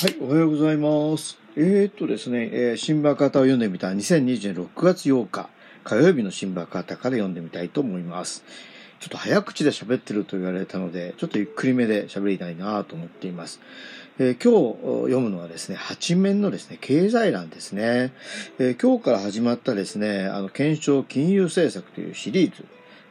はい、おはようございます。えー、っとですね、えー、新聞型を読んでみた2020年6月8日火曜日の新聞型から読んでみたいと思います。ちょっと早口で喋ってると言われたので、ちょっとゆっくりめで喋りたいなと思っています。えー今日読むのはですね、八面のですね、経済欄ですね。えー今日から始まったですね、あの、検証金融政策というシリーズ、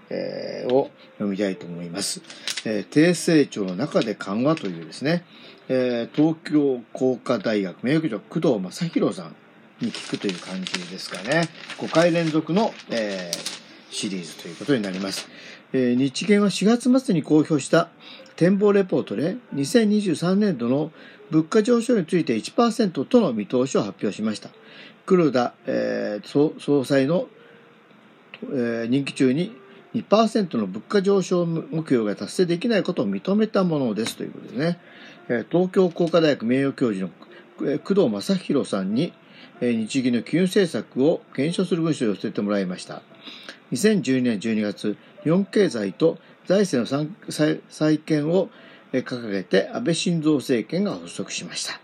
えーを読みたいと思います。えー低成長の中で緩和というですね、えー東京工科大学名誉教授工藤正宏さんに聞くという感じですかね。5回連続の、えーシリーズということになります。えー日銀は4月末に公表した展望レポートで2023年度の物価上昇について1%との見通しを発表しました。黒田、えー総裁の、えー任期中に2%の物価上昇目標が達成できないことを認めたものですということですね。東京工科大学名誉教授の工藤正宏さんに、日銀の金融政策を検証する文書を寄せてもらいました。2012年12月、日本経済と財政の再建を掲げて安倍晋三政権が発足しました。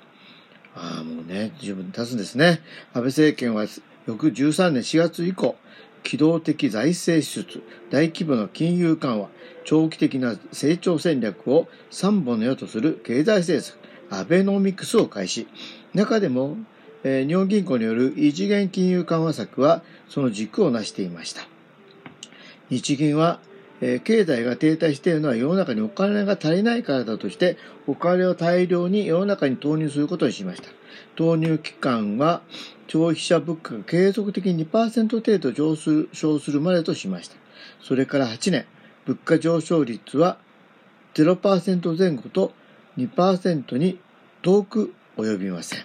ああ、もうね、十分経つんですね。安倍政権は翌13年4月以降、機動的財政支出、大規模な金融緩和、長期的な成長戦略を3本の矢とする経済政策、アベノミクスを開始。中でも、えー日本銀行による異次元金融緩和策はその軸を成していました。日銀は、え経済が停滞しているのは世の中にお金が足りないからだとして、お金を大量に世の中に投入することにしました。投入期間は消費者物価が継続的に2%程度上昇するまでとしました。それから8年、物価上昇率は0%前後と2%に遠く及びません。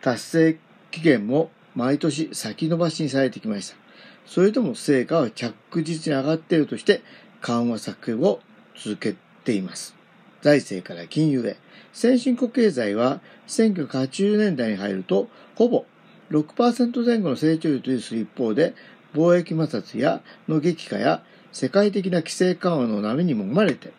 達成期限も毎年先延ばしにされてきました。それとも成果は着実に上がっているとして緩和策を続けています。財政から金融へ。先進国経済は1980年代に入るとほぼ6%前後の成長率を維持する一方で貿易摩擦やの激化や世界的な規制緩和の波にも生まれて、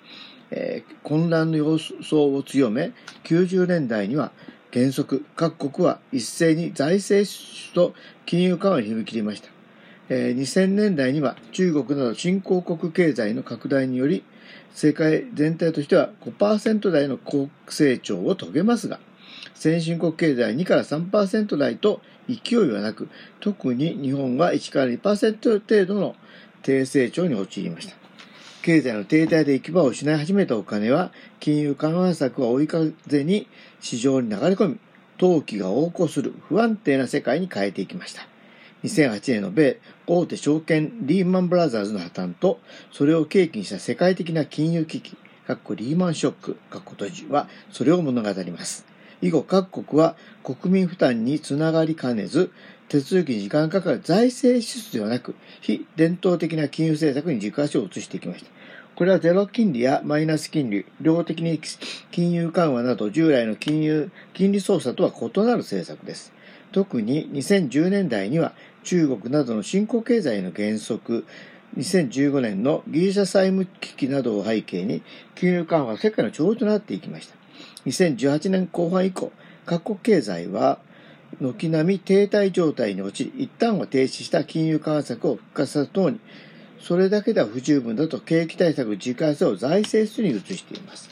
えー混乱の様相を強め90年代には原則各国は一斉に財政支出と金融緩和に踏み切りました。えー2000年代には中国など新興国経済の拡大により世界全体としては5%台の高成長を遂げますが先進国経済2から3%台と勢いはなく特に日本は1から2%程度の低成長に陥りました。経済の停滞で行き場を失い始めたお金は金融緩和策は追い風に市場に流れ込み投機が横行する不安定な世界に変えていきました。2008年の米大手証券リーマンブラザーズの破綻と、それを契機にした世界的な金融危機、かっこリーマンショック、かっこ閉じは、それを物語ります。以後各国は国民負担につながりかねず、手続きに時間かかる財政支出ではなく、非伝統的な金融政策に軸足を移していきました。これはゼロ金利やマイナス金利、量的に金融緩和など従来の金融、金利操作とは異なる政策です。特に2010年代には中国などの新興経済の減速、2015年のギリシャ債務危機などを背景に金融緩和が世界の潮流となっていきました。2018年後半以降、各国経済は軒並み停滞状態に陥り、一旦は停止した金融緩和策を復活させるとともに、それだけでは不十分だと景気対策の時間性を財政出に移しています。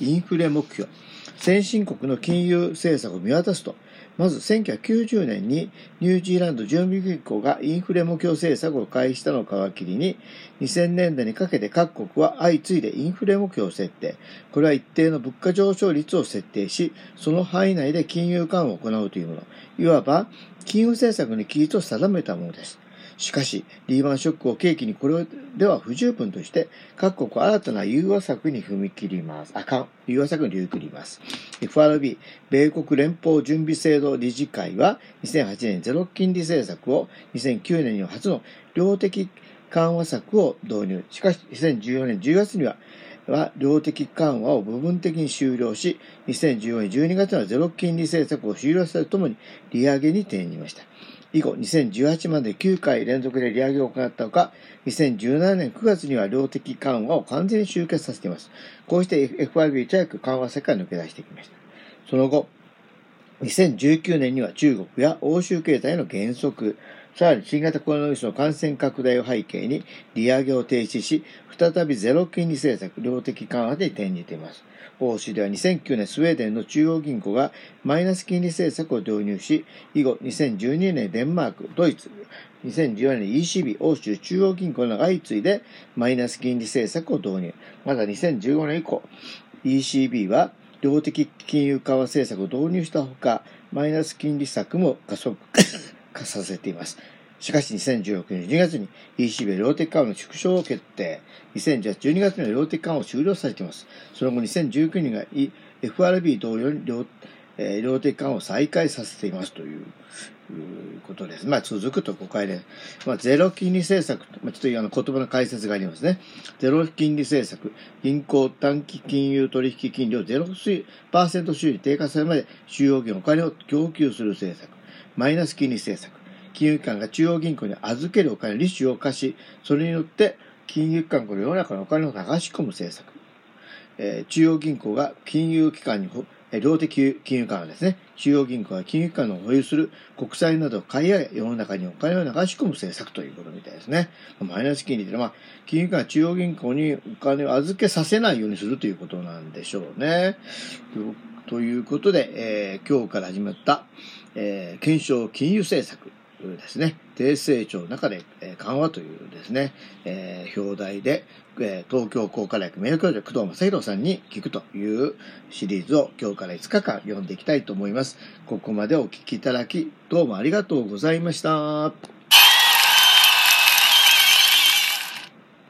インフレ目標。先進国の金融政策を見渡すと、まず1990年にニュージーランド準備銀行がインフレ目標政策を開始したのを皮切りに、2000年代にかけて各国は相次いでインフレ目標を設定。これは一定の物価上昇率を設定し、その範囲内で金融緩和を行うというもの。いわば、金融政策に規律を定めたものです。しかし、リーマンショックを契機にこれでは不十分として、各国新たな融和策に踏み切ります。あかん。融和策に踏み切ります。FRB、米国連邦準備制度理事会は、2008年ゼロ金利政策を、2009年には初の量的緩和策を導入。しかし、2014年10月には、は量的緩和を部分的に終了し、2014年12月にはゼロ金利政策を終了したとともに利上げに転じました。以後、2018まで9回連続で利上げを行ったほか、2017年9月には量的緩和を完全に終結させています。こうして FRB 早く緩和世界に抜け出してきました。その後、2019年には中国や欧州経済の減速、さらに新型コロナウイルスの感染拡大を背景に利上げを停止し、再びゼロ金利政策、量的緩和で転じています。欧州では2009年スウェーデンの中央銀行がマイナス金利政策を導入し、以後2012年デンマーク、ドイツ、2014年 ECB、欧州中央銀行の相次いでマイナス金利政策を導入。また2015年以降、ECB は量的金融緩和政策を導入したほか、マイナス金利策も加速化させています。しかし2016年12月に ECB 量的緩和の縮小を決定。2012月には量的緩和を終了されています。その後2019年が FRB 同様に量,、えー、量的緩和を再開させていますということです。まあ続くと誤解で、まあゼロ金利政策、まあ、ちょっとあの言葉の解説がありますね。ゼロ金利政策、銀行短期金融取引金利を0%収益低下されるまで主要銀お金を供給する政策。マイナス金利政策。金融機関が中央銀行に預けるお金、利子を貸し、それによって金融機関が世の中のお金を流し込む政策。えー、中央銀行が金融機関に、えー、量的金融機関はですね。中央銀行が金融機関の保有する国債などを買い上げ、世の中にお金を流し込む政策ということみたいですね。マイナス金利というのは、金融機関が中央銀行にお金を預けさせないようにするということなんでしょうね。ということで、えー、今日から始まった、えー、検証金融政策。ですね、低成長の中で、え緩和というですね、えー、表題で、えー、東京工科大学名誉教授工藤正宏さんに聞くというシリーズを今日から5日間読んでいきたいと思います。ここまでお聞きいただき、どうもありがとうございました。